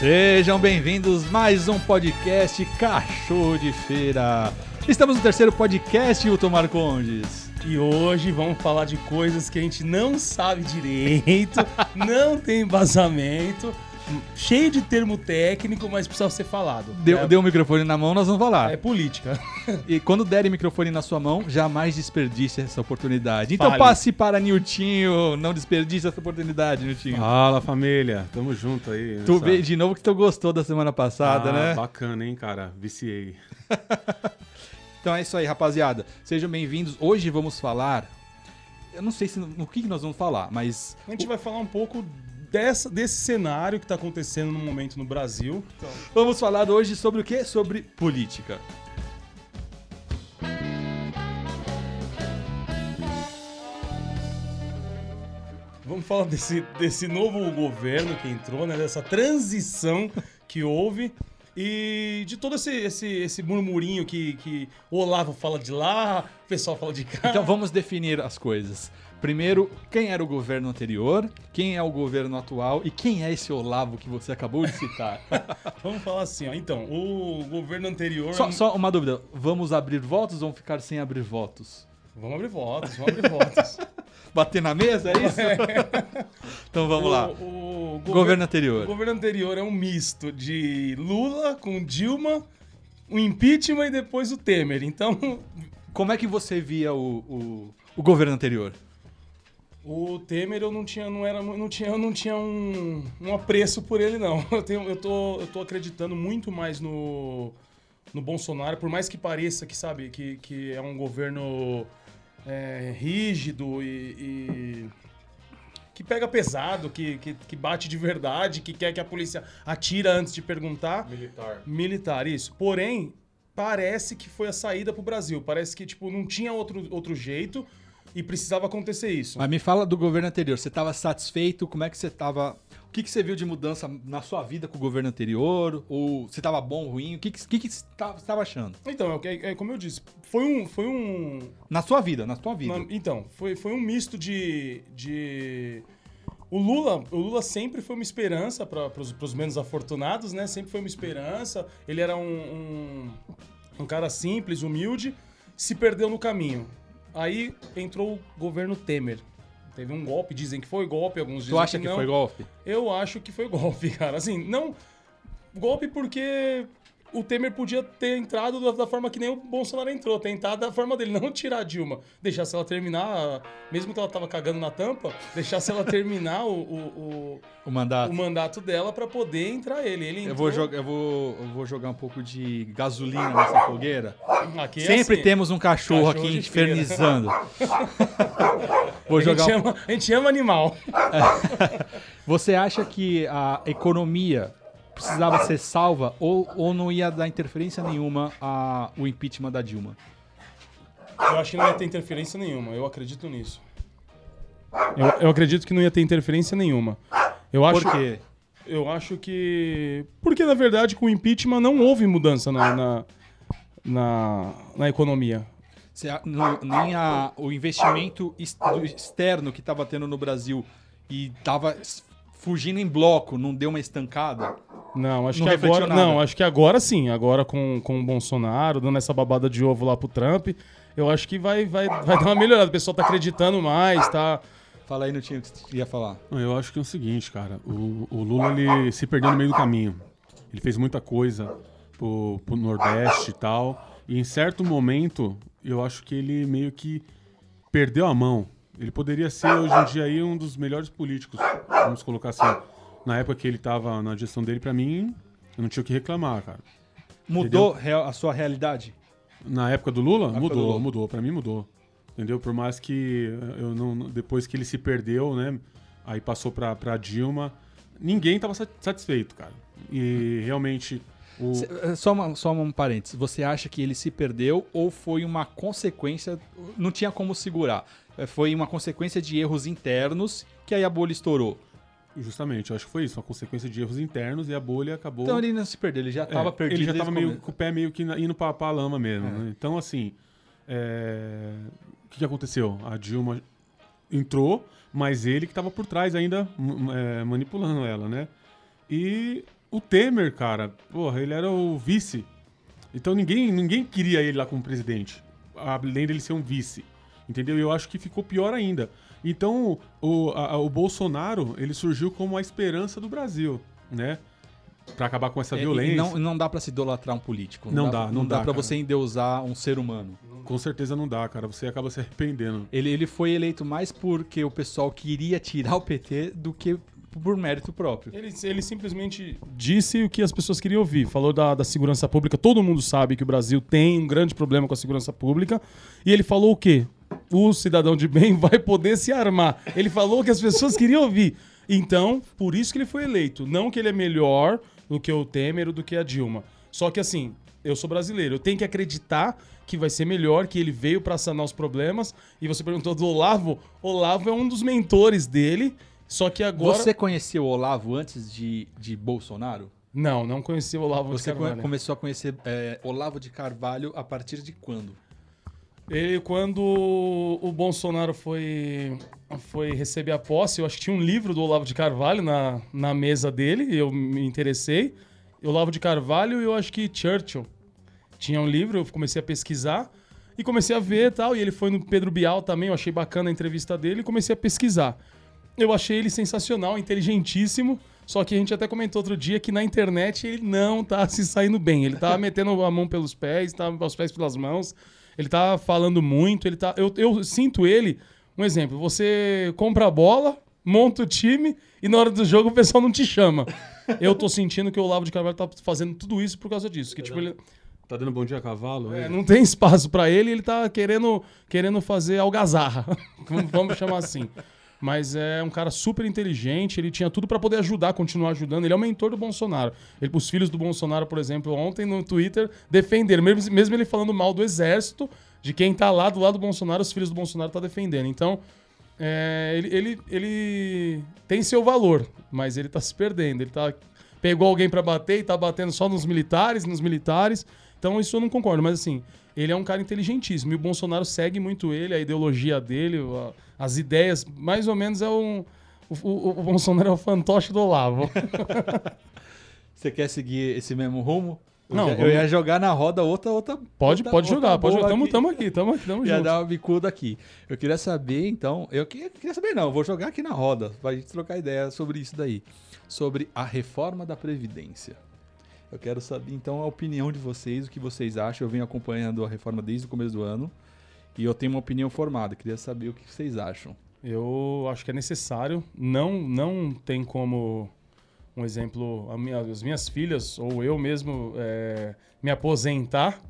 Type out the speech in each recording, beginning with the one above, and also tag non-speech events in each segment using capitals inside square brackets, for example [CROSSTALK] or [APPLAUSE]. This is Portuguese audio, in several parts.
Sejam bem-vindos mais um podcast Cachorro de Feira. Estamos no terceiro podcast, Hilton Marcondes. E hoje vamos falar de coisas que a gente não sabe direito, [LAUGHS] não tem embasamento, cheio de termo técnico, mas precisa ser falado. Deu, é, deu o microfone na mão, nós vamos falar. é política. [LAUGHS] E quando derem microfone na sua mão, jamais desperdice essa oportunidade. Então Fale. passe para Niltinho, não desperdice essa oportunidade, Niltinho. Fala família, tamo junto aí. tu nessa- veio de novo que tu gostou da semana passada, Ah, né? Bacana, hein, cara? Viciei. [LAUGHS] Então é isso aí, rapaziada. Sejam bem-vindos. Hoje vamos falar. Eu não sei se no que que nós vamos falar, mas A gente vai falar um pouco dessa, desse cenário que está acontecendo no momento no Brasil. vamos falar hoje sobre o quê? Sobre política. Vamos falar desse, desse novo governo que entrou, né? Dessa transição que houve. E de todo esse, esse, esse murmurinho que, que o Olavo fala de lá, o pessoal fala de cá. Então vamos definir as coisas. Primeiro, quem era o governo anterior, quem é o governo atual e quem é esse Olavo que você acabou de citar. [LAUGHS] Vamos falar assim, ó. Então, o governo anterior. só, só uma dúvida: vamos abrir votos ou vamos ficar sem abrir votos? Vamos abrir votos, vamos abrir votos. [LAUGHS] Bater na mesa, é isso? [LAUGHS] então vamos lá. O, o Governo O anterior. governo anterior é um misto de Lula com Dilma, o impeachment e depois o Temer. Então, [LAUGHS] Como é que você via o, o, o governo anterior? o Temer eu não tinha, não era, não tinha, eu não tinha um, um apreço por ele não. [LAUGHS] Eu, tenho, eu, tô, eu tô acreditando muito mais no, no Bolsonaro, por mais que pareça que sabe que, que é um governo é, rígido e, e que pega pesado, que, que, que bate de verdade, que quer que a polícia atira antes de perguntar. Militar. Militar, isso. Porém, parece que foi a saída pro Brasil. Parece que, tipo, não tinha outro, outro jeito e precisava acontecer isso. Mas me fala do governo anterior. Você estava satisfeito? Como é que você estava? O que, que você viu de mudança na sua vida com o governo anterior? Ou você estava bom, ruim? O que, que, que, você estava achando? Então, é, que- é como eu disse, foi um. Foi um Na sua vida, na sua vida. na- então, foi, foi um misto de. de... O Lula, o Lula sempre foi uma esperança para os menos afortunados, né? Sempre foi uma esperança. Ele era um, um, um cara simples, humilde, se perdeu no caminho. Aí entrou o governo Temer. Teve um golpe, dizem que foi golpe, alguns dizem Tu acha que não. foi golpe? Eu acho que foi golpe, [LAUGHS] cara. Assim, não. Golpe porque o Temer podia ter entrado da, da forma que nem o Bolsonaro entrou, tentar da forma dele, [LAUGHS] não tirar a Dilma. Deixasse ela terminar, mesmo que ela tava cagando na tampa, deixasse ela terminar o, o, O [LAUGHS] o, mandato? o mandato dela pra poder entrar ele. Ele Eu vou, entrou- jogar, eu, vou, eu vou jogar um pouco de gasolina nessa fogueira. Aqui é Sempre assim, temos um cachorro, Cachorro aqui infernizando. [LAUGHS] vou A gente, jogar um- ama, a gente ama animal. Você acha que a economia precisava ser salva ou, ou não ia dar interferência nenhuma a, o impeachment da Dilma? Eu acho que não ia ter interferência nenhuma. Eu acredito nisso. Eu, eu acredito que não ia ter interferência nenhuma. Eu acho, Por quê? Eu acho que. Porque, na verdade, com o impeachment não houve mudança na, na, na, na economia. Se a- no- nem a- o investimento externo que estava tendo no Brasil e estava fugindo em bloco, não deu uma estancada? Não, acho Não que agora. nada. Não, acho que agora sim. Agora com, com o Bolsonaro, dando essa babada de ovo lá pro Trump, eu acho que vai, vai, vai dar uma melhorada. O pessoal tá acreditando mais, tá. Fala aí no time que você ia falar. Eu acho que é o seguinte, cara. O, o Lula ele se perdeu no meio do caminho. Ele fez muita coisa pro, pro Nordeste e tal. E em certo momento, eu acho que ele meio que perdeu a mão. Ele poderia ser hoje em dia aí um dos melhores políticos, vamos colocar assim. Na época que ele tava na gestão dele, pra mim, eu não tinha o que reclamar, cara. Mudou real- a sua realidade? Na época do Lula? época mudou, do Lula. mudou. Pra mim mudou. Entendeu? Por mais que eu não. Depois que ele se perdeu, né? Aí passou pra, pra Dilma. Ninguém tava sa- satisfeito, cara. E realmente. O, eh, Só, uma, só um parênteses. Você acha que ele se perdeu ou foi uma consequência. Não tinha como segurar. Eh, Foi uma consequência de erros internos que aí a bolha estourou. justamente, eu acho que foi isso. Uma consequência de erros internos e a bolha acabou. Então ele não se perdeu, ele já É, estava perdido. Ele já desde tava o meio, começo. com o pé meio que indo pra, pra lama mesmo. É. né? Então, assim. é, O que, que aconteceu? A Dilma entrou, mas ele que tava por trás ainda é, manipulando ela, né? E O Temer, cara, porra, ele era o vice. Então ninguém, ninguém queria ele lá como presidente. Além dele ser um vice. Entendeu? E eu acho que ficou pior ainda. Então, o, a- o Bolsonaro, ele surgiu como a esperança do Brasil, né? Pra acabar com essa É, violência. não, não dá pra se idolatrar um político. Não dá, Não, não dá, dá, pra cara. você endeusar um ser humano. Com certeza não dá, cara. Você acaba se arrependendo. Ele, ele foi eleito mais porque o pessoal queria tirar o PT do que por mérito próprio. Ele, ele simplesmente disse o que as pessoas queriam ouvir. Falou da, da segurança pública. Todo mundo sabe que o Brasil tem um grande problema com a segurança pública. E ele falou o quê? O cidadão de bem [LAUGHS] vai poder se armar. Ele falou o que as pessoas queriam ouvir. Então, por isso que ele foi eleito. Não que ele é melhor do que o Temer ou do que a Dilma. Só que assim, eu sou brasileiro. Eu tenho que acreditar que vai ser melhor, que ele veio para sanar os problemas. E você perguntou do Olavo. Olavo é um dos mentores dele. Só que agora. Você conheceu o Olavo antes de, de Bolsonaro? Não, não conheci o Olavo de Você come- Carvalho. começou a conhecer é, Olavo de Carvalho a partir de quando? Ele, quando o Bolsonaro foi, foi receber a posse, eu acho que tinha um livro do Olavo de Carvalho na, na mesa dele, e eu me interessei. Olavo de Carvalho e eu acho que Churchill. Tinha um livro, eu comecei a pesquisar e comecei a ver e tal. E ele foi no Pedro Bial também, eu achei bacana a entrevista dele e comecei a pesquisar. Eu achei ele sensacional, inteligentíssimo. Só que a gente até comentou outro dia que na internet ele não tá se saindo bem. Ele tá [LAUGHS] metendo a mão pelos pés, tá os pés pelas mãos. Ele tá falando muito, ele tá. Eu, eu sinto ele. Um exemplo, você compra a bola, monta o time e na hora do jogo o pessoal não te chama. [LAUGHS] Eu tô sentindo que o Olavo de Carvalho tá fazendo tudo isso por causa disso. Que, tipo, ele, Tá dando bom dia a cavalo? é, É, não tem espaço pra ele, ele tá querendo, querendo fazer algazarra. [LAUGHS] Vamos chamar assim. Mas é um cara super inteligente, ele tinha tudo pra poder ajudar, continuar ajudando. Ele é o mentor do Bolsonaro. Ele, os filhos do Bolsonaro, por exemplo, ontem no Twitter, defenderam. Mesmo, mesmo ele falando mal do exército, de quem tá lá do lado do Bolsonaro, os filhos do Bolsonaro tá defendendo. Então, é, ele, ele, ele tem seu valor, mas ele tá se perdendo. Ele tá, pegou alguém pra bater e tá batendo só nos militares, nos militares. Então, isso eu não concordo. Mas, assim, ele é um cara inteligentíssimo. E o Bolsonaro segue muito ele, a ideologia dele, a- as ideias. Mais ou menos é um. O, o- o Bolsonaro é o fantoche do Olavo. [LAUGHS] Você quer seguir esse mesmo rumo? Eu Não, já- vamos- eu ia jogar na roda outra. outra Pode, outra- pode jogar, pode jogar. Tamo, aqui. tamo aqui, tamo aqui, tamo [LAUGHS] Ia junto. dar uma bicuda aqui. Eu queria saber, então. Eu que- queria saber, não. eu Vou jogar aqui na roda pra gente trocar ideia sobre isso daí. Sobre a reforma da Previdência. Eu quero saber, então, a opinião de vocês, o que vocês acham. Eu venho acompanhando a reforma desde o começo do ano. E eu tenho uma opinião formada. Queria saber o que vocês acham. Eu acho que é necessário. Não, não tem como, um exemplo, minha- as minhas filhas ou eu mesmo é, me aposentar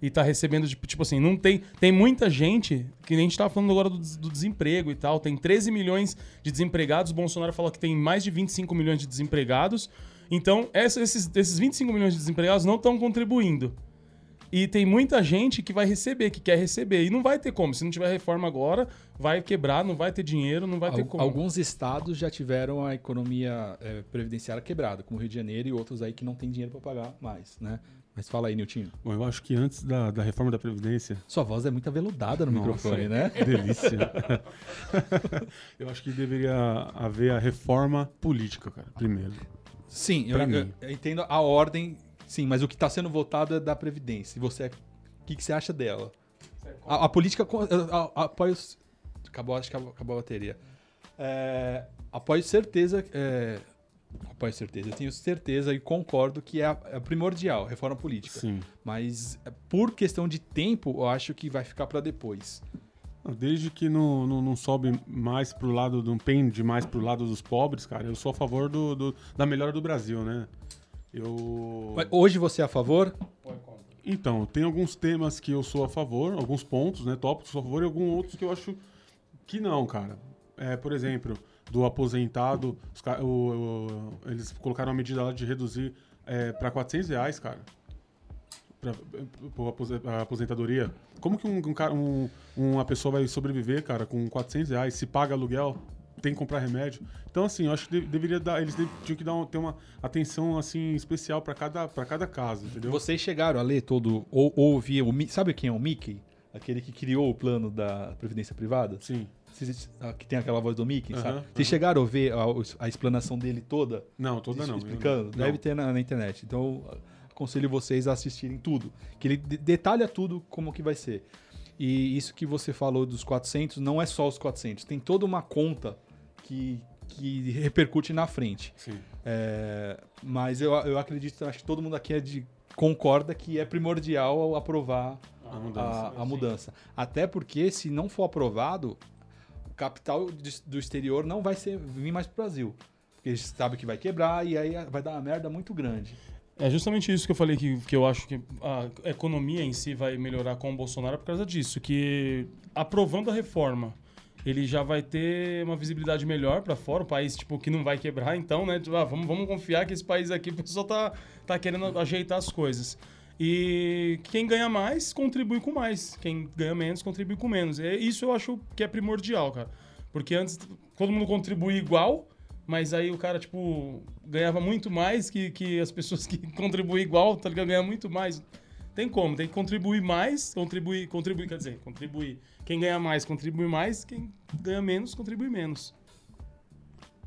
e tá recebendo, tipo, tipo assim, não tem. Tem muita gente, que nem a gente tava falando agora do, do desemprego e tal. Tem 13 milhões de desempregados. O Bolsonaro falou que tem mais de 25 milhões de desempregados. Então, essa- esses, esses 25 milhões de desempregados não estão contribuindo. E tem muita gente que vai receber, que quer receber. E não vai ter como. Se não tiver reforma agora, vai quebrar, não vai ter dinheiro, não vai ter Al- como. Alguns estados já tiveram a economia eh, previdenciária quebrada, como o Rio de Janeiro e outros aí que não tem dinheiro para pagar mais, né? Mas fala aí, Niltinho. Bom, eu acho que antes da, da reforma da Previdência. Sua voz é muito aveludada no Nossa. microfone, né? Que delícia. [LAUGHS] eu acho que deveria haver a reforma política, cara, primeiro. Sim, eu, eu- eu entendo a ordem, sim, mas o que está sendo votado é da Previdência. E você, o que, que você acha dela? A, a política. a- a- Apoio. Acabou, acho que acabou, a bateria. É, apoio certeza. É, apoio certeza. Eu tenho certeza e concordo que é, a- é primordial, reforma política. Sim. Mas é, por questão de tempo, eu acho que vai ficar para depois. Desde que não, não, não sobe mais pro lado, não pende mais pro lado dos pobres, cara, eu sou a favor do, do- da melhora do Brasil, né? Eu. Hoje você é a favor? Então, tem alguns temas que eu sou a favor, alguns pontos, né? Tópicos que eu sou a favor e alguns outros que eu acho que não, cara. É, por exemplo, do aposentado, os o- o- eles colocaram a medida lá de reduzir é, para 400 reais, cara. Pra, pra aposentadoria. Como que um, um um- uma pessoa vai sobreviver, cara, com 400 reais? Se paga aluguel, tem que comprar remédio. Então, assim, eu acho que de- deveria dar. Eles tinham que dar um- ter uma atenção assim especial para cada, pra cada caso, entendeu? Vocês chegaram a ler todo. Ou, ou ouvir o. Sabe quem é o Mickey? Aquele que criou o plano da Previdência Privada? Sim. Vocês- ah, Que tem aquela voz do Mickey, Aham, sabe? Vocês chegaram a ver a, a explanação dele toda? Não, toda não. explicando? Não. Deve ter na, na internet. Então, aconselho vocês a assistirem tudo. Que ele de- detalha tudo como que vai ser. E isso que você falou dos 400 não é só os 400. Tem toda uma conta que, que repercute na frente. Sim. É, mas eu, eu acredito, acho que todo mundo aqui é de, concorda que é primordial aprovar A mudança. a, a mudança. Até porque, se não for aprovado, o capital do exterior não vai ser, vir mais pro Brasil. Porque eles sabem que vai quebrar e aí vai dar uma merda muito grande. É justamente isso que eu falei que, que eu acho que a economia em si vai melhorar com o Bolsonaro por causa disso, que aprovando a reforma, ele já vai ter uma visibilidade melhor para fora, um país tipo que não vai quebrar, então, né, tipo, ah, vamos, vamos confiar que esse país aqui o pessoal tá tá querendo ajeitar as coisas. E quem ganha mais contribui com mais, quem ganha menos contribui com menos. E isso eu acho que é primordial, cara. Porque antes todo mundo contribuía igual, mas aí o cara, tipo, ganhava muito mais que, que as pessoas que [LAUGHS] contribuem igual, tá ligado? Ganham muito mais. Tem como, tem que contribuir mais, contribuir, contribuir, quer dizer, contribuir. Quem ganha mais contribui mais, quem ganha menos contribui menos.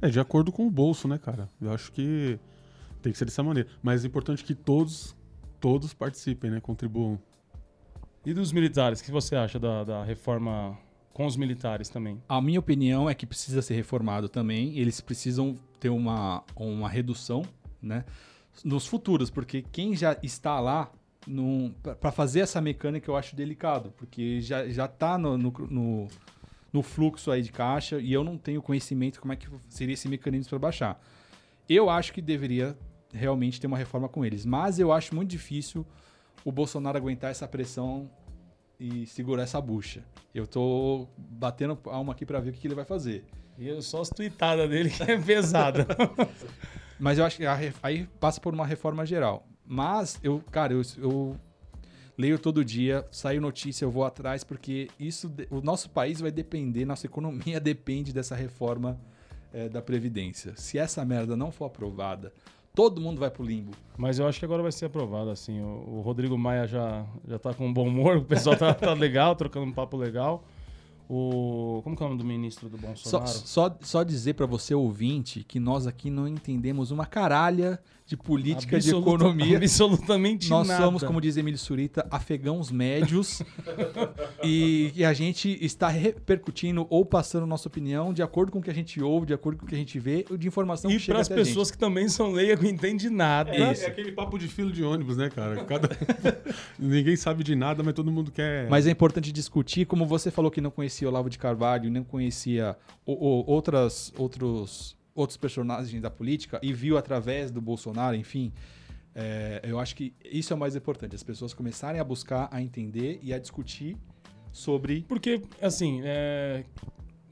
É, de acordo com o bolso, né, cara? Eu acho que tem que ser dessa maneira. Mas é importante que todos, todos participem, né? Contribuam. E dos militares, o que você acha da, da reforma com os militares também? A minha opinião é que precisa ser reformado também. Eles precisam ter uma, uma redução, né? Nos futuros, porque quem já está lá para fazer essa mecânica eu acho delicado, porque já, já tá no, no, no, no fluxo aí de caixa e eu não tenho conhecimento como é que seria esse mecanismo para baixar. Eu acho que deveria realmente ter uma reforma com eles, mas eu acho muito difícil o Bolsonaro aguentar essa pressão e segurar essa bucha. Eu tô batendo alma aqui para ver o que que ele vai fazer. E eu- só as tuitadas dele que é pesada. [LAUGHS] Mas eu acho que a aí passa por uma reforma geral. Mas eu, cara, eu, eu leio todo dia, saio notícia, eu vou atrás, porque isso, o nosso país vai depender, nossa economia [LAUGHS] depende dessa reforma eh, da Previdência. Se essa merda não for aprovada, todo mundo vai pro limbo. Mas eu acho que agora vai ser aprovado, assim. O, o Rodrigo Maia já, já tá com bom humor, o pessoal tá, tá legal, trocando um papo legal. O. Como que é o nome do ministro do Só, Bolsonaro? só, só dizer para você, ouvinte, que nós aqui não entendemos uma caralha de política de Absoluta- economia. [LAUGHS] Absolutamente Nós nada. somos, como diz Emílio Surita, afegãos médios e, e a gente está repercutindo ou passando nossa opinião de acordo com o que a gente ouve, de acordo com o que a gente vê, de informação E que chega para as até a pessoas que também são leigas, que não entendem nada. É, é aquele papo de fila de ônibus, né, cara? Cada... [LAUGHS] Ninguém sabe de nada, mas todo mundo quer. gente. Mas é importante discutir, como você falou que não conhecia Olavo de Carvalho, não conhecia outras, outros, outros personagens da política e viu através do Bolsonaro, enfim. é, eu acho que isso é o mais importante, as pessoas começarem a buscar, a entender e a discutir sobre Porque, assim, é,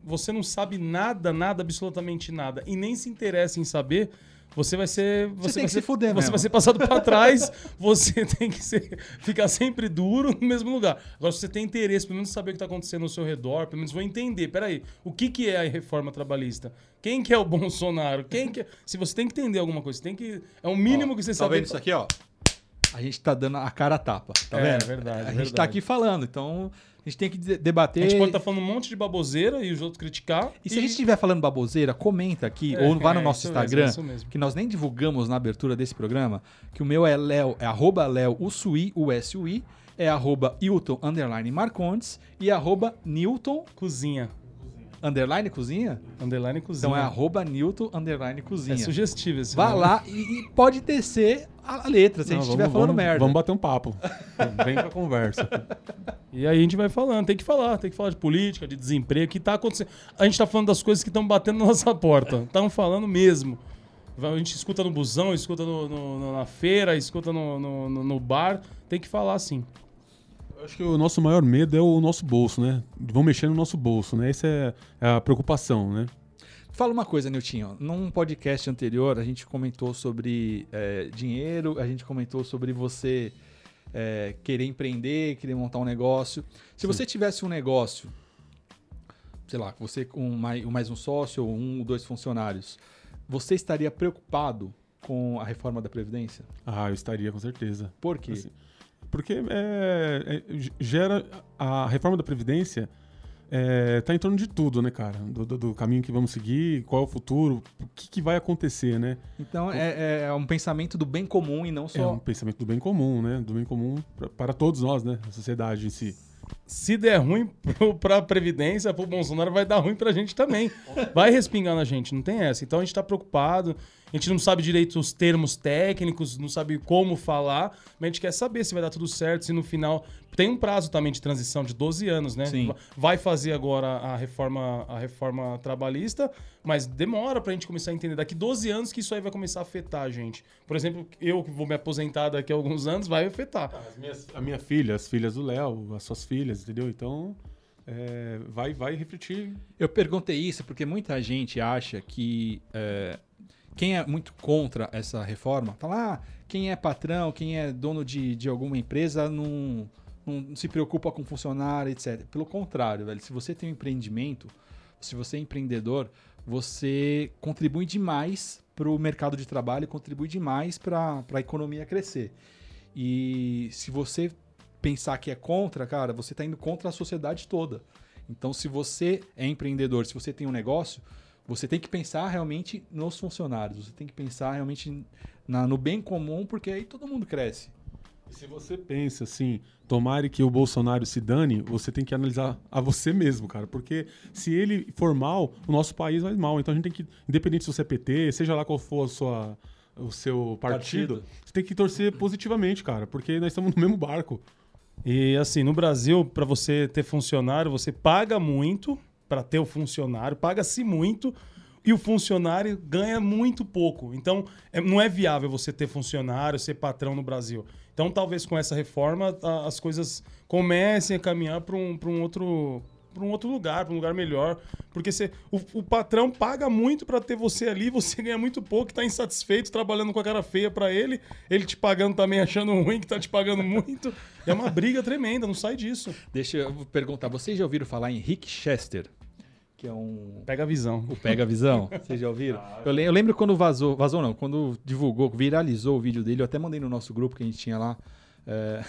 você não sabe nada, nada, absolutamente nada, e nem se interessa em saber, você vai ser. Você, tem vai ser, se fuder Você mesmo. vai ser passado para trás, [LAUGHS] você tem que ser- ficar sempre duro no mesmo lugar. Agora, se você tem interesse, pelo menos saber o que está acontecendo ao seu redor, pelo menos vou entender. Peraí, o que, que é a reforma trabalhista? Quem que é o [LAUGHS] Bolsonaro? Quem que é... Se você tem que entender alguma coisa, você tem que. É o mínimo Ó, que você tá sabe. vendo isso aqui, ó? A gente tá dando a cara a tapa, tá É, vendo? verdade, A gente verdade. tá aqui falando, então a gente tem que de- debater. A gente pode estar falando um monte de baboseira e os outros criticar. E se a gente estiver falando baboseira, comenta aqui, É, ou vá no é, nosso Instagram, mesmo. que nós nem divulgamos na abertura desse programa, que o meu é Léo, é arroba Léo Usui, U-S-U-I, é arroba Hilton underline Marcondes e arroba Newton Cozinha. Underline cozinha. Underline cozinha. Então é arroba Newton underline É cozinha. sugestivo esse Vá nome. lá e, e pode descer a letra, se a Não, gente vamos- estiver falando vamos- merda. Vamos bater um papo. Vem pra conversa. E aí a gente vai falando, tem que falar, tem que falar de política, de desemprego, que tá acontecendo. A gente tá falando das coisas que estão batendo na nossa porta. Estão falando mesmo. A gente escuta no busão, escuta no- no- na feira, escuta no, no- no- no bar. Tem que falar sim. Acho que o nosso maior medo é o nosso bolso, né? Vão mexer no nosso bolso, né? Essa é a preocupação, né? Fala uma coisa, Niltinho. Num podcast anterior, a gente comentou sobre é, dinheiro, a gente comentou sobre você é, querer empreender, querer montar um negócio. Se você tivesse um negócio, sei lá, você com mais, mais um sócio, ou um ou dois funcionários, você estaria preocupado com a reforma da Previdência? Ah, eu estaria com certeza. Por quê? Assim, Porque é, é, gera a reforma da Previdência é, tá em torno de tudo, né, cara? Do, do, do caminho que vamos seguir, qual é o futuro, o que, que vai acontecer, né? Então é, é um pensamento do bem comum e não É só. um pensamento do bem comum, né? Do bem comum pra- para todos nós, né? A sociedade em si. Se der ruim pro, pra Previdência, pro Bolsonaro, vai dar ruim pra gente também. [LAUGHS] Vai respingar na gente, não tem essa. Então a gente tá preocupado, a gente não sabe direito os termos técnicos, não sabe como falar, mas a gente quer saber se vai dar tudo certo, se no final. Tem um prazo também de transição de 12 anos, né? Sim. Vai fazer agora a reforma, a reforma trabalhista, mas demora pra gente começar a entender. Daqui 12 anos que isso aí vai começar a afetar a gente. Por exemplo, eu que vou me aposentar daqui a alguns anos, vai afetar. As minhas- a minha filha, as filhas do Léo, as suas filhas, entendeu? Então, é, vai, vai refletir. Eu perguntei isso porque muita gente acha que é, quem é muito contra essa reforma fala: ah, quem é patrão, quem é dono de, de alguma empresa não, não se preocupa com funcionário, etc. Pelo contrário, velho, se você tem um empreendimento, se você é empreendedor, você contribui demais para o mercado de trabalho, contribui demais para a economia crescer. E se você pensar que é contra, cara, você está indo contra a sociedade toda. Então, se você é empreendedor, se você tem um negócio, você tem que pensar realmente nos funcionários, você tem que pensar realmente na- no bem comum, porque aí todo mundo cresce. E se você pensa assim, tomare que o Bolsonaro se dane, você tem que analisar a você mesmo, cara. Porque se ele for mal, o nosso país vai mal. Então a gente tem que, independente se você é PT, seja lá qual for a sua, o seu partido, Partido. você tem que torcer positivamente, cara. Porque nós estamos no mesmo barco. E assim, no Brasil, para você ter funcionário, você paga muito para ter o funcionário, paga-se muito e o funcionário ganha muito pouco. Então, é- não é viável você ter funcionário, ser patrão no Brasil. Então, talvez com essa reforma as coisas comecem a caminhar para um, um outro para um outro lugar, para um lugar melhor, porque você, o, o patrão paga muito para ter você ali, você ganha muito pouco, tá insatisfeito, trabalhando com a cara feia para ele, ele te pagando também achando ruim que tá te pagando muito. É uma briga tremenda, não sai disso. Deixa eu perguntar, vocês já ouviram falar em Rick Chester? Que é um Pega a visão. O Pega Visão, [LAUGHS] vocês já ouviram? Eu, le- eu lembro quando vazou, vazou não, quando divulgou, viralizou o vídeo dele, eu até mandei no nosso grupo que a gente tinha lá. é,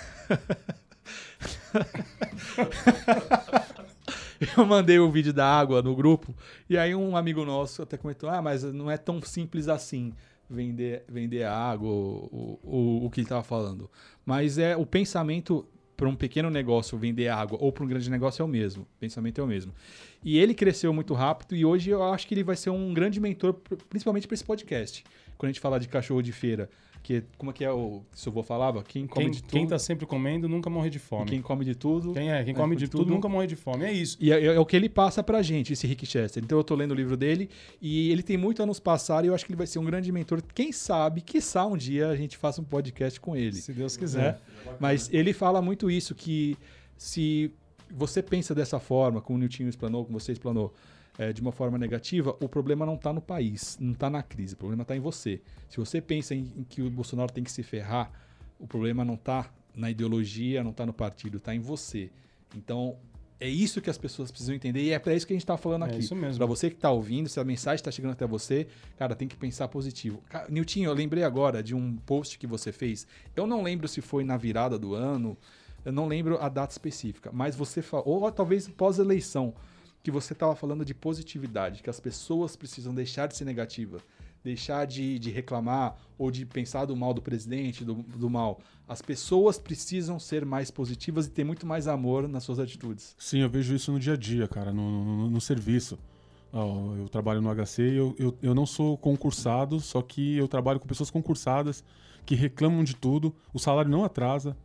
[LAUGHS] eu mandei o vídeo da água no grupo, e aí um amigo nosso até comentou: Ah, mas não é tão simples assim vender, vender a água, o, o, o que ele estava falando. Mas é o pensamento para um pequeno negócio vender água ou para um grande negócio é o mesmo. O pensamento é o mesmo. E ele cresceu muito rápido e hoje eu acho que ele vai ser um grande mentor, pr- principalmente para esse podcast. Quando a gente fala de cachorro de feira, que como é que é o que seu avô falava? Quem come Quem, de tudo, quem tá sempre comendo nunca morre de e fome. quem come de tudo. Quem é? Quem É, come de de tudo tudo. nunca morre de fome. É isso. E é, é o que ele passa pra gente, esse Rick Chester. Então eu tô lendo o livro dele e ele tem muito a nos passar e eu acho que ele vai ser um grande mentor. Quem sabe, quiçá um dia a gente faça um podcast com ele. Se Deus quiser. né? Mas ele fala muito isso, que se você pensa dessa forma, como o Nilton explanou, como você explanou, é, de uma forma negativa, o problema não está no país, não está na crise, o problema está em você. Se você pensa em, em que o Bolsonaro tem que se ferrar, o problema não está na ideologia, não está no partido, está em você. Então, é isso que as pessoas precisam entender e é para isso que a gente está falando É aqui. isso mesmo. Para você que está ouvindo, se a mensagem está chegando até você, cara, tem que pensar positivo. Nilton, eu lembrei agora de um post que você fez. Eu não lembro se foi na virada do ano, eu não lembro a data específica, mas você falou, ou talvez pós-eleição, que você estava falando de positividade, que as pessoas precisam deixar de ser negativa, deixar de, de reclamar ou de pensar do mal do presidente, do, do mal. As pessoas precisam ser mais positivas e ter muito mais amor nas suas atitudes. Sim, eu vejo isso no dia a dia, cara, no, no- no serviço. Eu trabalho no HC e eu, eu, eu não sou concursado, só que eu trabalho com pessoas concursadas que reclamam de tudo, o salário não atrasa,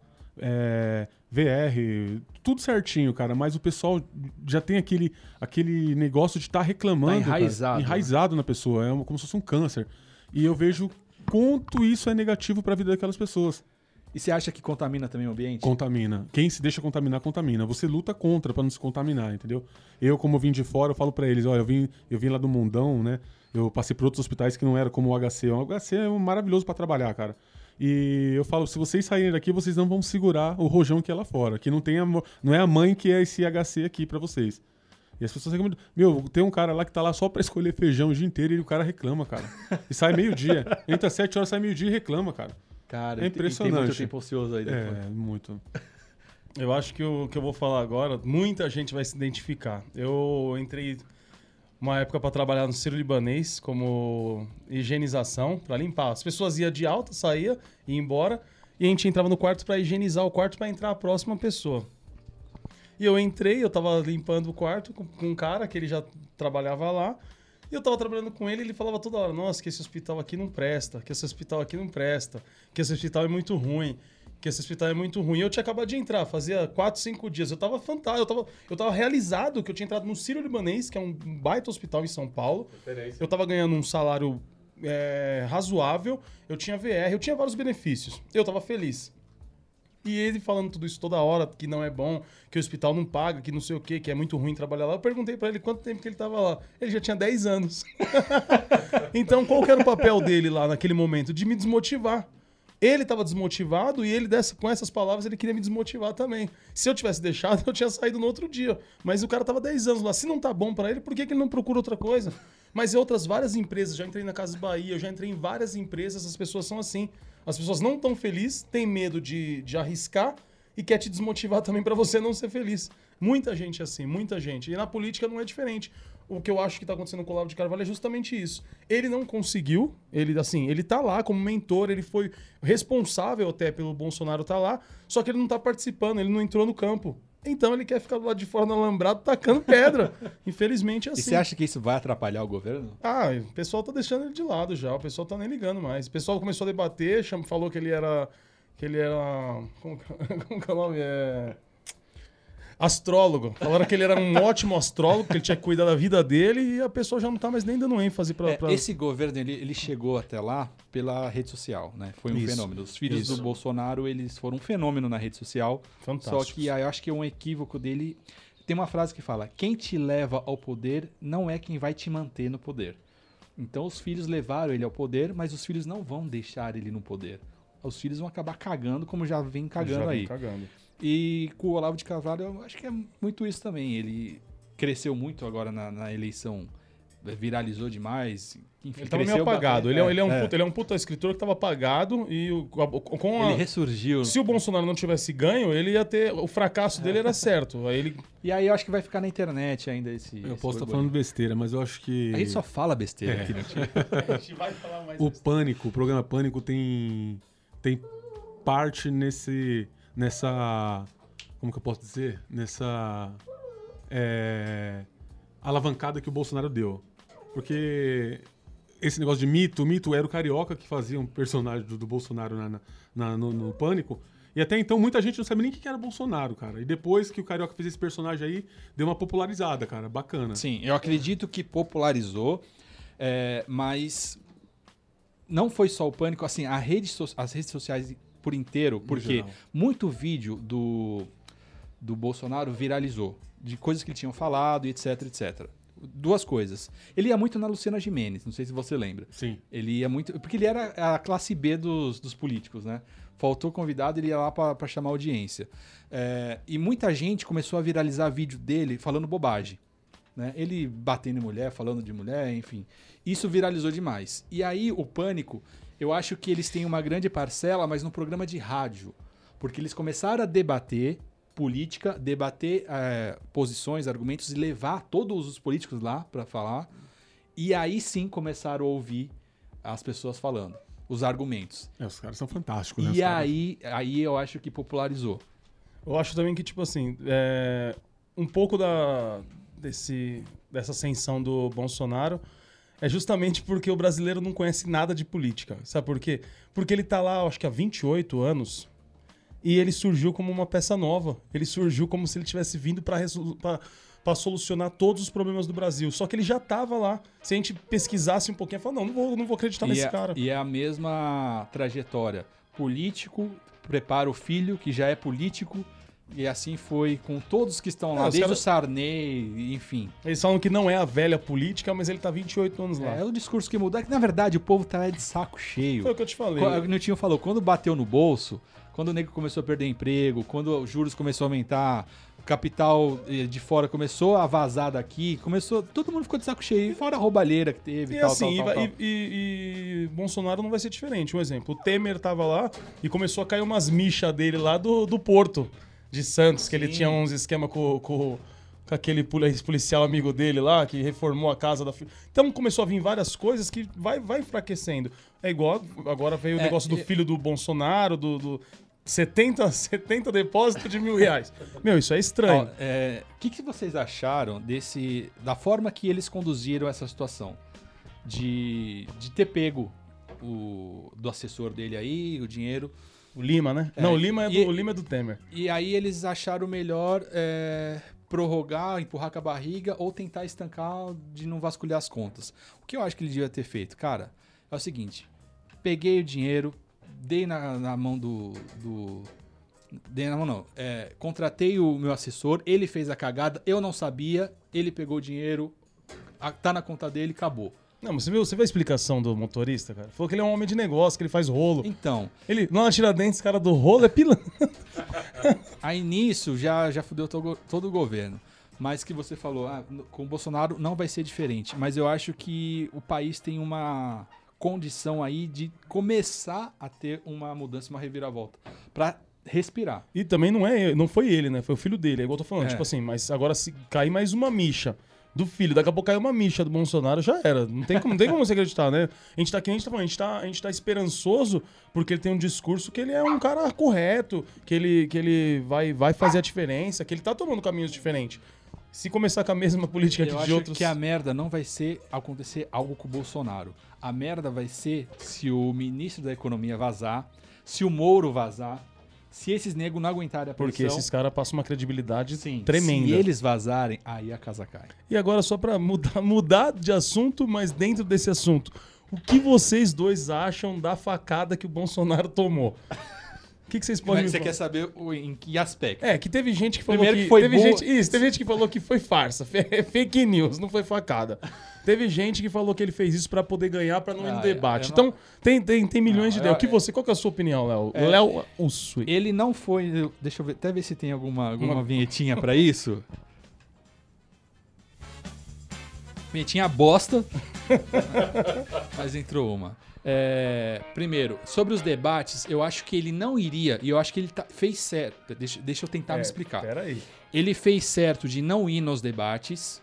é, VR, tudo certinho, cara, mas o pessoal já tem aquele, aquele negócio de estar reclamando. Tá cara, enraizado, né? enraizado na pessoa, é como se fosse um câncer. E eu vejo quanto isso é negativo para a vida daquelas pessoas. E você acha que contamina também o ambiente? Contamina. Quem se deixa contaminar, contamina. Você luta contra pra não se contaminar, entendeu? Eu, como vim de fora, eu falo pra eles, olha, eu vim, eu vim lá do mundão, né? Eu passei por outros hospitais que não era como o HC. O HC é maravilhoso pra trabalhar, cara. E eu falo, se vocês saírem daqui, vocês não vão segurar o rojão que é lá fora. Que não tem amor, não é a mãe que é esse HC aqui pra vocês. E as pessoas reclamam. Meu, tem um cara lá que tá lá só pra escolher feijão o dia inteiro e o cara reclama, cara. E sai meio-dia. Entra às 7 horas, sai meio-dia e reclama, cara. Cara, É e tem- e Tem muito impressionante. tempo ocioso aí depois. É, muito. Eu acho que o que eu vou falar agora, muita gente vai se identificar. Eu entrei uma época para trabalhar no Ciro Libanês como higienização, para limpar. As pessoas iam de alta, saía, ia embora, e a gente entrava no quarto para higienizar o quarto para entrar a próxima pessoa. E eu entrei, eu tava limpando o quarto com, com um cara que ele já trabalhava lá. E eu tava trabalhando com ele, ele falava toda hora: "Nossa, que esse hospital aqui não presta, que esse hospital aqui não presta, que esse hospital é muito ruim" que esse hospital é muito ruim. Eu tinha acabado de entrar, fazia 4, 5 dias. Eu tava fantástico, eu tava, eu tava realizado que eu tinha entrado no Ciro Libanês, que é um baita hospital em São Paulo. Eu tava ganhando um salário é, razoável, eu tinha VR, eu tinha vários benefícios. Eu tava feliz. E ele falando tudo isso toda hora, que não é bom, que o hospital não paga, que não sei o quê, que é muito ruim trabalhar lá. Eu perguntei para ele quanto tempo que ele tava lá. Ele já tinha 10 anos. [LAUGHS] então, qual que era o papel dele lá naquele momento? De me desmotivar. Ele estava desmotivado e ele, dessa, com essas palavras, ele queria me desmotivar também. Se eu tivesse deixado, [LAUGHS] eu tinha saído no outro dia. Mas o cara estava 10 anos lá. Se não tá bom para ele, por que, que ele não procura outra coisa? Mas em outras várias empresas, já entrei na Casa Bahia, eu já entrei em várias empresas, as pessoas são assim. As pessoas não estão felizes, têm medo de, de arriscar e quer te desmotivar também para você não ser feliz. Muita gente é assim, muita gente. E na política não é diferente o que eu acho que está acontecendo com o Olavo de Carvalho é justamente isso. Ele não conseguiu, ele assim, ele tá lá como mentor, ele foi responsável até pelo Bolsonaro estar tá lá, só que ele não está participando, ele não entrou no campo. Então ele quer ficar do lado de fora no alambrado tacando pedra. [LAUGHS] Infelizmente é assim. E você acha que isso vai atrapalhar o governo? Ah, o pessoal tá deixando ele de lado já, o pessoal tá nem ligando mais. O pessoal começou a debater, falou que ele era que ele era como, [LAUGHS] como que é o nome? É Astrólogo. Falaram que ele era um ótimo astrólogo, que ele tinha que cuidar da vida dele e a pessoa já não tá mais nem dando ênfase para. É, pra... Esse governo ele, ele, chegou até lá pela rede social, né? Foi um Isso. fenômeno. Os filhos Isso. do Bolsonaro eles foram um fenômeno na rede social. Fantástico. Só que eu acho que é um equívoco dele. Tem uma frase que fala: quem te leva ao poder não é quem vai te manter no poder. Então os filhos levaram ele ao poder, mas os filhos não vão deixar ele no poder. Os filhos vão acabar cagando como já vem cagando já vem aí. Cagando. E com o Olavo de Carvalho, eu acho que é muito isso também. Ele cresceu muito agora na, na eleição, viralizou demais. Enfim, ele tava meio apagado. Ele é, ele, é um é. Puta, ele é um puta escritor que tava apagado e o, com a, Ele ressurgiu. Se o Bolsonaro não tivesse ganho, ele ia ter. O fracasso dele era certo. Aí ele... [LAUGHS] E aí eu acho que vai ficar na internet ainda esse. Eu esse posso estar tá falando besteira, mas eu acho que. A gente só fala besteira é. aqui, né? [LAUGHS] a gente vai falar mais. O besteira. Pânico, o programa Pânico tem. tem parte nesse nessa. Como que eu posso dizer? Nessa. É, alavancada que o Bolsonaro deu. Porque esse negócio de mito, mito era o carioca que fazia um personagem do, do Bolsonaro na, na no, no, Pânico. E até então muita gente não sabia nem o que era Bolsonaro, cara. E depois que o carioca fez esse personagem aí, deu uma popularizada, cara. Bacana. Sim, eu acredito que popularizou, é, mas não foi só o Pânico. Assim, a rede so as redes sociais por inteiro, porque muito vídeo do, do Bolsonaro viralizou, de coisas que ele tinha falado e etc, etc. Duas coisas. Ele ia muito na Luciana Gimenez, não sei se você lembra. Sim. Ele ia muito. Porque ele era a classe B dos, dos políticos, né? Faltou convidado, ele ia lá para chamar audiência. É, e muita gente começou a viralizar vídeo dele falando bobagem. Né? Ele batendo em mulher, falando de mulher, enfim. Isso viralizou demais. E aí o pânico eu acho que eles têm uma grande parcela, mas no programa de rádio. Porque eles começaram a debater política, debater é, posições, argumentos e levar todos os políticos lá para falar. E aí sim começaram a ouvir as pessoas falando, os argumentos. É, os caras são fantásticos, né? E aí, aí eu acho que popularizou. Eu acho também que, tipo assim, é, um pouco da, desse, dessa ascensão do Bolsonaro é justamente porque o brasileiro não conhece nada de política. Sabe por quê? Porque ele está lá, acho que há 28 anos, e ele surgiu como uma peça nova. Ele surgiu como se ele tivesse vindo para solucionar todos os problemas do Brasil. Só que ele já estava lá. Se a gente pesquisasse um pouquinho, falar, não, não vou, não vou acreditar e nesse é, cara. E é a mesma trajetória. Político prepara o filho, que já é político, e assim foi com todos que estão lá, é, desde cara... o Sarney, enfim. Eles falam que não é a velha política, mas ele tá 28 anos lá. É, é o discurso que mudou. É que, na verdade, o povo tá de saco cheio. Foi o que eu te falei. O Niltinho falou, quando bateu no bolso, quando o nego começou a perder emprego, quando os juros começou a aumentar, o capital eh, de fora começou a vazar daqui, começou. Todo mundo ficou de saco cheio, fora a roubalheira que teve e tal, assim, tal, tal, e, tal. E, e, Bolsonaro não vai ser diferente. Um exemplo, o Temer tava lá e começou a cair umas michas dele lá do, do Porto. De Santos, que ele Sim. tinha uns esquemas com, com, com aquele poli- policial amigo dele lá, que reformou a casa da filha. Então começou a vir várias coisas que vai, vai enfraquecendo. É igual, agora veio o É, negócio do e- filho do Bolsonaro, do... do 70, 70 [LAUGHS] depósitos de mil reais. Meu, isso é estranho. Ó, é, O que, que vocês acharam desse. da forma que eles conduziram essa situação? De, de ter pego o do assessor dele aí, o dinheiro. O Lima, né? É, Não, o Lima é, do, e- o Lima é do Temer. E aí eles acharam melhor é, prorrogar, empurrar com a barriga ou tentar estancar de não vasculhar as contas. O que eu acho que ele devia ter feito? Cara, é o seguinte: peguei o dinheiro, dei na, na mão do. do dei na mão, não. É, contratei o meu assessor, ele fez a cagada, eu não sabia, ele pegou o dinheiro, a- tá na conta dele, acabou. Não, mas você viu, você viu a explicação do motorista, cara? Falou que ele é um homem de negócio, que ele faz rolo. Então, Ele, lá na Tiradentes, cara do rolo é pilantra. [LAUGHS] Aí nisso já, já fudeu todo, todo o governo. Mas que você falou, ah, com o Bolsonaro não vai ser diferente. Mas eu acho que o país tem uma condição aí de começar a ter uma mudança, uma reviravolta. Pra respirar. E também não é, não foi ele, né? Foi o filho dele. É igual eu tô falando. É. Tipo assim, mas agora se cair mais uma micha do filho, daqui a pouco caiu uma micha do Bolsonaro, já era. Não tem como, não tem como você acreditar, né? A gente tá aqui, a gente tá falando, a gente tá, a gente tá esperançoso porque ele tem um discurso que ele é um cara correto, que ele, que ele vai, vai fazer a diferença, que ele tá tomando caminhos diferentes. Se começar com a mesma política que Eu de acho outros. que a merda não vai ser acontecer algo com o Bolsonaro. A merda vai ser se o ministro da Economia vazar, se o Moro vazar, se esses negros não aguentarem a pressão. Porque esses caras passam uma credibilidade Sim, tremenda. Se eles vazarem, aí a casa cai. E agora, só pra mudar, [LAUGHS] mudar de assunto, mas dentro desse assunto, o que vocês dois acham da facada que o Bolsonaro tomou? O que, que vocês podem Mas você falar? quer saber em que aspecto? É, que teve gente que falou Primeiro que, que foi teve boa- gente, isso, teve gente que falou que foi farsa, [LAUGHS] fake news, não foi facada. Teve gente que falou que ele fez isso pra poder ganhar, pra não ir no Ah, não- Então, tem, tem, tem milhões de Não, ideias. eu- O que você, qual que é a sua opinião, Léo? É, Léo Ussui. Ele não foi. Deixa eu ver, até ver se tem alguma, alguma Uma- vinhetinha pra isso. [LAUGHS] Vinhetinha bosta. Mas entrou uma. É, primeiro, sobre os debates, eu acho que ele não iria, e eu acho que ele tá- fez certo. Deixa, deixa eu tentar me explicar. Pera aí. Ele fez certo de não ir nos debates.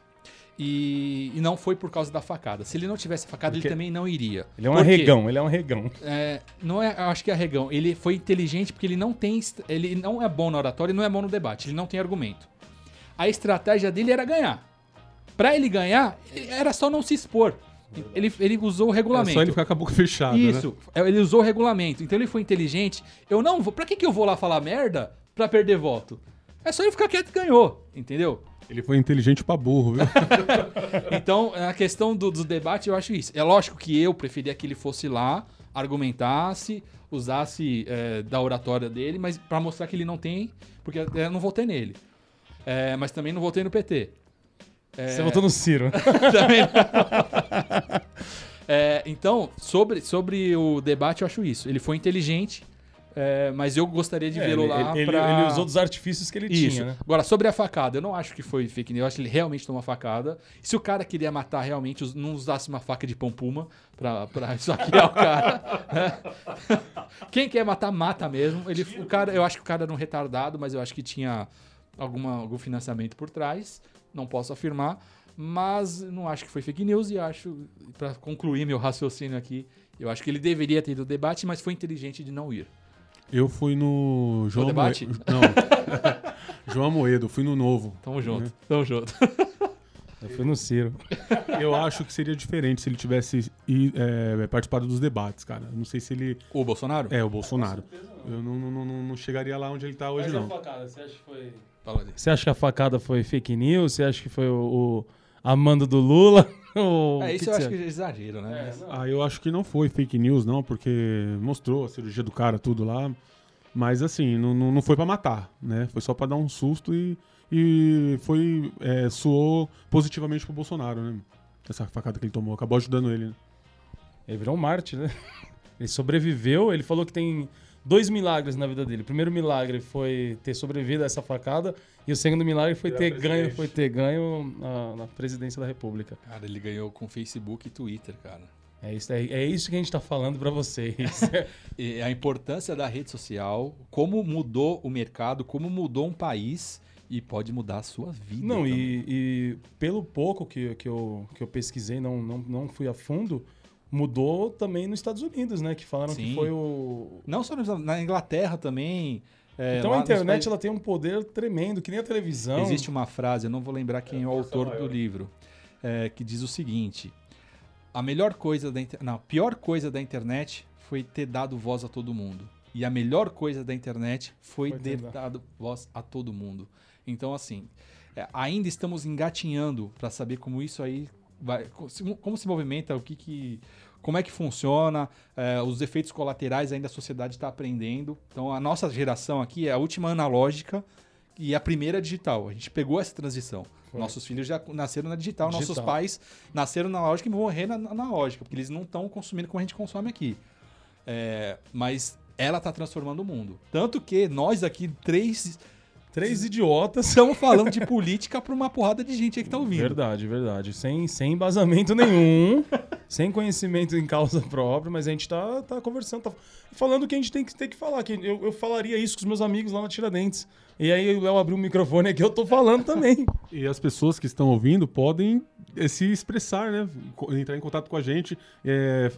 E, e não foi por causa da facada. Se ele não tivesse facada, Porque ele também não iria. Ele é um arregão, ele é um arregão. É, não é, eu acho que é arregão. Ele foi inteligente porque ele não tem, ele não é bom na oratória e não é bom no debate. Ele não tem argumento. A estratégia dele era ganhar. Pra ele ganhar, era só não se expor. Ele, ele usou o É regulamento. só ele ficar com a boca fechada, né? Isso, é, ele usou o regulamento. Então ele foi inteligente. Eu não vou. Pra que, que eu vou lá falar merda pra perder voto? É só ele ficar quieto e ganhou, entendeu? Ele foi inteligente pra burro, viu? [LAUGHS] Então, a questão do, do debate, eu acho isso. É lógico que eu preferia que ele fosse lá, argumentasse, usasse é, da oratória dele, mas pra mostrar que ele não tem, porque eu não votei nele. É, mas também não votei no PT. É, Você votou no Ciro. [LAUGHS] também não. É, então, sobre, sobre o debate, eu acho isso. Ele foi inteligente, é, mas eu gostaria de É, vê-lo lá ele- pra... ele usou dos artifícios que ele Isso. tinha, né? Agora, sobre a facada, eu não acho que foi fake news, eu acho que ele realmente tomou uma facada. Se o cara queria matar realmente, não usasse uma faca de pão puma pra, pra [LAUGHS] é o cara. né? [LAUGHS] Quem quer matar, mata mesmo. Ele, o cara, eu acho que o cara era um retardado, mas eu acho que tinha alguma, algum financiamento por trás. Não posso afirmar. Mas não acho que foi fake news e acho, pra concluir meu raciocínio aqui, eu acho que ele deveria ter ido ao debate, mas foi inteligente de não ir. Eu fui no João debate? Moedo. Não. [LAUGHS] João Moedo, fui no novo. Tamo junto, tamo junto. Eu fui no Ciro. Eu acho que seria diferente se ele tivesse i- é, participado dos debates, cara. Eu Não sei se ele. O Bolsonaro? É, o Bolsonaro. Eu não, não, não, não chegaria lá onde ele tá hoje, não. facada, você acha que foi. Você acha que a facada foi fake news? Você acha que foi o, o Amando do Lula? [LAUGHS] O É, isso eu acho que é exagero, né? Mas- Ah, eu acho que não foi fake news, não, porque mostrou a cirurgia do cara, tudo lá. Mas assim, não, não, não foi pra matar, né? Foi só pra dar um susto e, e foi. É, soou positivamente pro Bolsonaro, né? Essa facada que ele tomou. Acabou ajudando ele, né? Ele virou um Marte, né? [LAUGHS] Ele sobreviveu, ele falou que tem dois milagres na vida dele. O primeiro milagre foi ter sobrevivido a essa facada e o segundo milagre foi ter ganho, foi ter ganho na, na presidência da República. Cara, ele ganhou com Facebook e Twitter, cara. É isso, é, é isso que a gente está falando para vocês. [LAUGHS] E a importância da rede social, como mudou o mercado, como mudou um país e pode mudar a sua vida. Não, e, e pelo pouco que, que, eu, que eu pesquisei, não, não, não fui a fundo, mudou também nos Estados Unidos, né? Que falaram Sim. que foi o. Não só nos- na Inglaterra também. é, Então a nos internet países- ela tem um poder tremendo, que nem a televisão. Existe uma frase, eu não vou lembrar quem é o autor do livro, é, que diz o seguinte: a melhor coisa da inter... não, a pior coisa da internet foi ter dado voz a todo mundo. E a melhor coisa da internet foi, Foi ter ter dado voz a todo mundo. Então, assim, é, ainda estamos engatinhando para saber como isso aí vai. Como se movimenta, o que que. Como é que funciona, é, os efeitos colaterais ainda a sociedade está aprendendo. Então, a nossa geração aqui é a última analógica e a primeira digital. A gente pegou essa transição. Foi. Nossos filhos já nasceram na digital, nossos Digital. pais nasceram na lógica e vão morrer na, na analógica, porque eles não estão consumindo como a gente consome aqui. É, mas ela está transformando o mundo. Tanto que nós aqui, três, Três [LAUGHS] idiotas. estamos falando de política para uma porrada de gente aí que está ouvindo. Verdade, verdade. Sem, sem embasamento nenhum, [LAUGHS] sem conhecimento em causa própria, mas a gente tá, tá conversando, tá falando o que a gente tem que, tem que falar. Que eu, eu falaria isso com os meus amigos lá na Tiradentes. E aí o Léo abriu o microfone aqui, eu tô falando também. [LAUGHS] E as pessoas que estão ouvindo podem eh, se expressar, né? Entrar em contato com a gente é,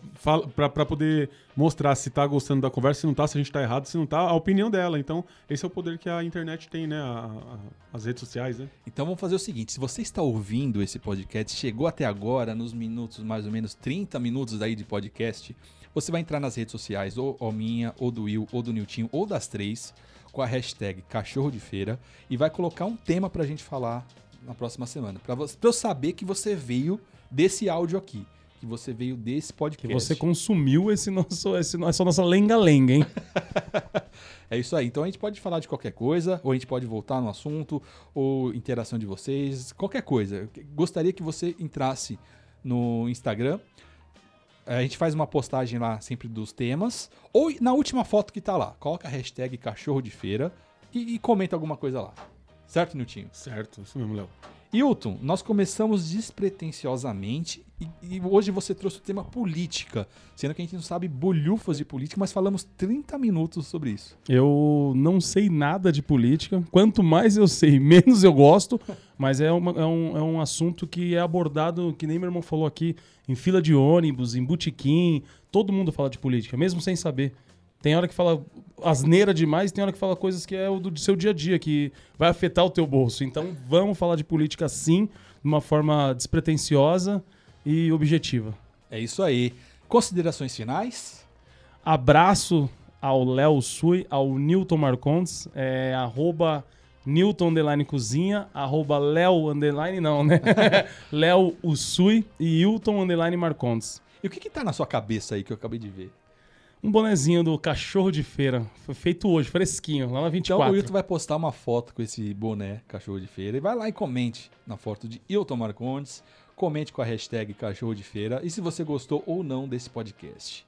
para poder mostrar se tá gostando da conversa, se não tá, se a gente tá errado, se não tá, a opinião dela. Então, esse é o poder que a internet tem, né? A- a- as redes sociais, né? Então vamos fazer o seguinte: se você está ouvindo esse podcast, chegou até agora, nos minutos, mais ou menos 30 minutos aí de podcast, você vai entrar nas redes sociais, ou, ou minha, ou do Will, ou do Niltinho, ou das três, com a hashtag Cachorro de Feira, e vai colocar um tema pra gente falar na próxima semana. Pra, você, pra eu saber que você veio desse áudio aqui. Que você veio desse Que podcast. você consumiu esse nosso, esse, essa nossa lenga-lenga, hein? [LAUGHS] É isso aí. Então a gente pode falar de qualquer coisa, ou a gente pode voltar no assunto, ou interação de vocês, qualquer coisa. Gostaria que você entrasse no Instagram. A gente faz uma postagem lá sempre dos temas, ou na última foto que tá lá. Coloca a hashtag cachorro de feira e, e comenta alguma coisa lá. Certo, Niltinho? Certo, isso mesmo, Léo. Hilton, nós começamos despretensiosamente e, e hoje você trouxe o tema política, sendo que a gente não sabe bolhufas de política, mas falamos 30 minutos sobre isso. Eu não sei nada de política. Quanto mais eu sei, [LAUGHS] menos eu gosto. Mas é, uma- é um, é um assunto que é abordado, que nem meu irmão falou aqui, em fila de ônibus, em botequim. Todo mundo fala de política, mesmo sem saber. Tem hora que fala asneira demais, tem hora que fala coisas que é o do seu dia a dia, que vai afetar o teu bolso. Então vamos falar de política sim, de uma forma despretensiosa e objetiva. É isso aí. Considerações finais? Abraço ao Léo Sui, ao Newton Marcondes, é, arroba Newton Underline Cozinha, arroba Léo Underline não, né? [LAUGHS] Léo Usui e Hilton Underline Marcondes. E o que que tá na sua cabeça aí que eu acabei de ver? Um bonezinho do cachorro de feira. Foi feito hoje, fresquinho, lá na Então 24. o Hilton vai postar uma foto com esse boné cachorro de feira e vai lá e comente na foto de Hilton Marcondes, comente com a hashtag cachorro de feira e se você gostou ou não desse podcast.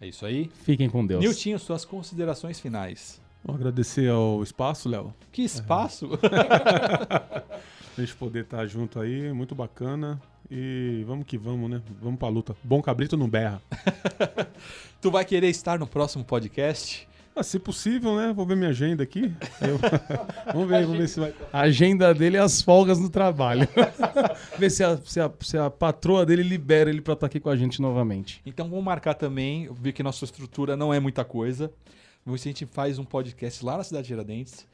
É isso aí. Fiquem com Deus. Niltinho, suas considerações finais. Vou agradecer ao espaço, Léo. Que espaço! [LAUGHS] A gente poder estar junto aí, muito bacana. E vamos que vamos, né? Vamos pra luta. Bom cabrito não berra. [LAUGHS] tu vai querer estar no próximo podcast? Ah, se possível, né? Vou ver minha agenda aqui. Eu- [LAUGHS] vamos ver, vamos ver se vai. A agenda dele é as folgas no trabalho. [LAUGHS] Ver se a, se, a, se a patroa dele libera ele pra estar aqui com a gente novamente. Então vamos marcar também. Vi que nossa estrutura não é muita coisa. Vamos ver se a gente faz um podcast lá na cidade de Tiradentes.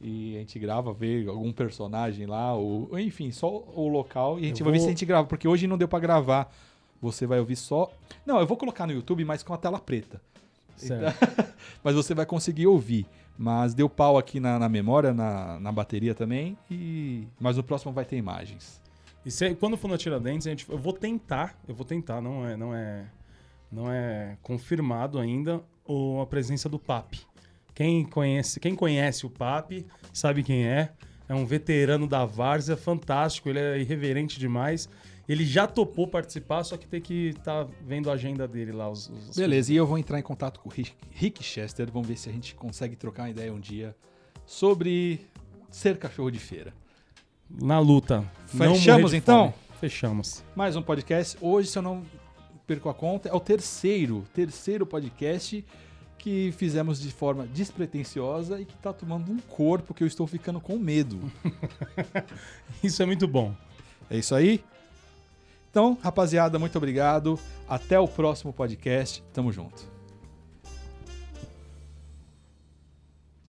E a gente grava, vê algum personagem lá, ou ou enfim, só o local. E a gente Eu vai ver vou- se a gente grava, porque hoje não deu pra gravar. Você vai ouvir só. Não, eu vou colocar no YouTube, mas com a tela preta. Certo. [LAUGHS] Mas você vai conseguir ouvir. Mas deu pau aqui na, na memória, na, na bateria também. E Mas no próximo vai ter imagens. E se- quando for na Tiradentes, a gente, eu vou tentar, eu vou tentar, não é, não é, não é confirmado ainda o, a presença do Papi. Quem conhece, quem conhece o Papi sabe quem é. É um veterano da Várzea, fantástico, ele é irreverente demais. Ele já topou participar, só que tem que estar vendo a agenda dele lá. Os, os- Beleza, e eu vou entrar em contato com o Rick, Rick Chester. Vamos ver se a gente consegue trocar uma ideia um dia sobre ser cachorro de feira. Na luta. Fechamos, então? fome. Fechamos. Mais um podcast. Hoje, se eu não perco a conta. É o terceiro, terceiro podcast que fizemos de forma despretensiosa e que tá tomando um corpo que eu estou ficando com medo. [LAUGHS] Isso é muito bom. É isso aí? Então, rapaziada, muito obrigado. Até o próximo podcast. Tamo junto.